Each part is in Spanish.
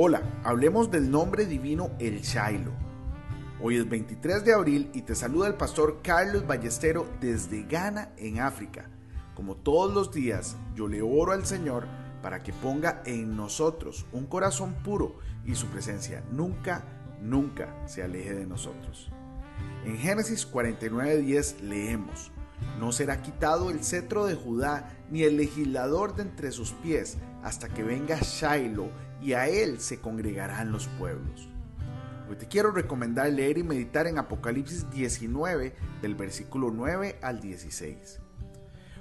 Hola, hablemos del nombre divino El Shailo. Hoy es 23 de abril y te saluda el pastor Carlos Ballestero desde Ghana, en África. Como todos los días, yo le oro al Señor para que ponga en nosotros un corazón puro y su presencia nunca, nunca se aleje de nosotros. En Génesis 49:10 leemos, no será quitado el cetro de Judá ni el legislador de entre sus pies hasta que venga Shiloh y a él se congregarán los pueblos. Hoy te quiero recomendar leer y meditar en Apocalipsis 19 del versículo 9 al 16.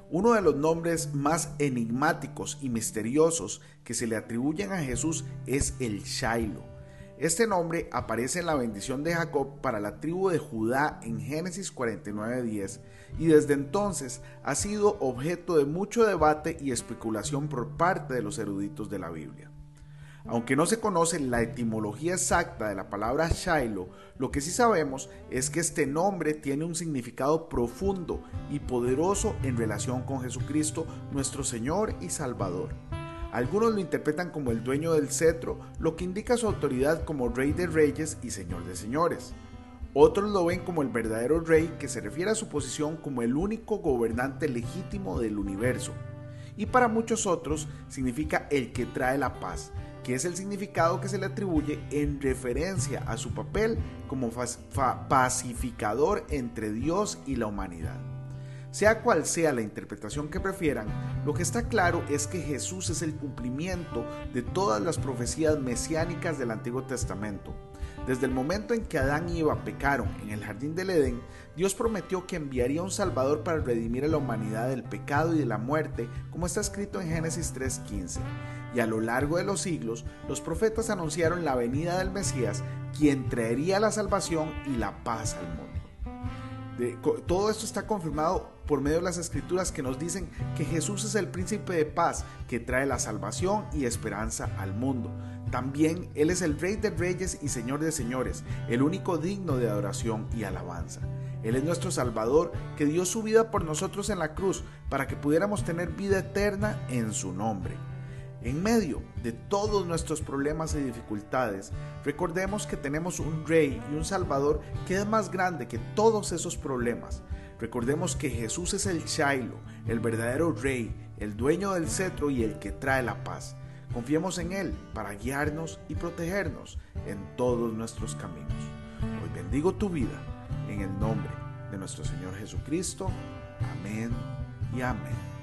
Uno de los nombres más enigmáticos y misteriosos que se le atribuyen a Jesús es el Shiloh este nombre aparece en la bendición de Jacob para la tribu de Judá en Génesis 49:10 y desde entonces ha sido objeto de mucho debate y especulación por parte de los eruditos de la Biblia. Aunque no se conoce la etimología exacta de la palabra Shiloh, lo que sí sabemos es que este nombre tiene un significado profundo y poderoso en relación con Jesucristo, nuestro Señor y Salvador. Algunos lo interpretan como el dueño del cetro, lo que indica su autoridad como rey de reyes y señor de señores. Otros lo ven como el verdadero rey que se refiere a su posición como el único gobernante legítimo del universo. Y para muchos otros significa el que trae la paz, que es el significado que se le atribuye en referencia a su papel como pacificador entre Dios y la humanidad. Sea cual sea la interpretación que prefieran, lo que está claro es que Jesús es el cumplimiento de todas las profecías mesiánicas del Antiguo Testamento. Desde el momento en que Adán y Eva pecaron en el jardín del Edén, Dios prometió que enviaría un Salvador para redimir a la humanidad del pecado y de la muerte, como está escrito en Génesis 3.15. Y a lo largo de los siglos, los profetas anunciaron la venida del Mesías, quien traería la salvación y la paz al mundo todo esto está confirmado por medio de las escrituras que nos dicen que Jesús es el príncipe de paz que trae la salvación y esperanza al mundo. También Él es el rey de reyes y señor de señores, el único digno de adoración y alabanza. Él es nuestro Salvador que dio su vida por nosotros en la cruz para que pudiéramos tener vida eterna en su nombre. En medio de todos nuestros problemas y dificultades, recordemos que tenemos un Rey y un Salvador que es más grande que todos esos problemas. Recordemos que Jesús es el Shiloh, el verdadero Rey, el dueño del cetro y el que trae la paz. Confiemos en Él para guiarnos y protegernos en todos nuestros caminos. Hoy bendigo tu vida en el nombre de nuestro Señor Jesucristo. Amén y amén.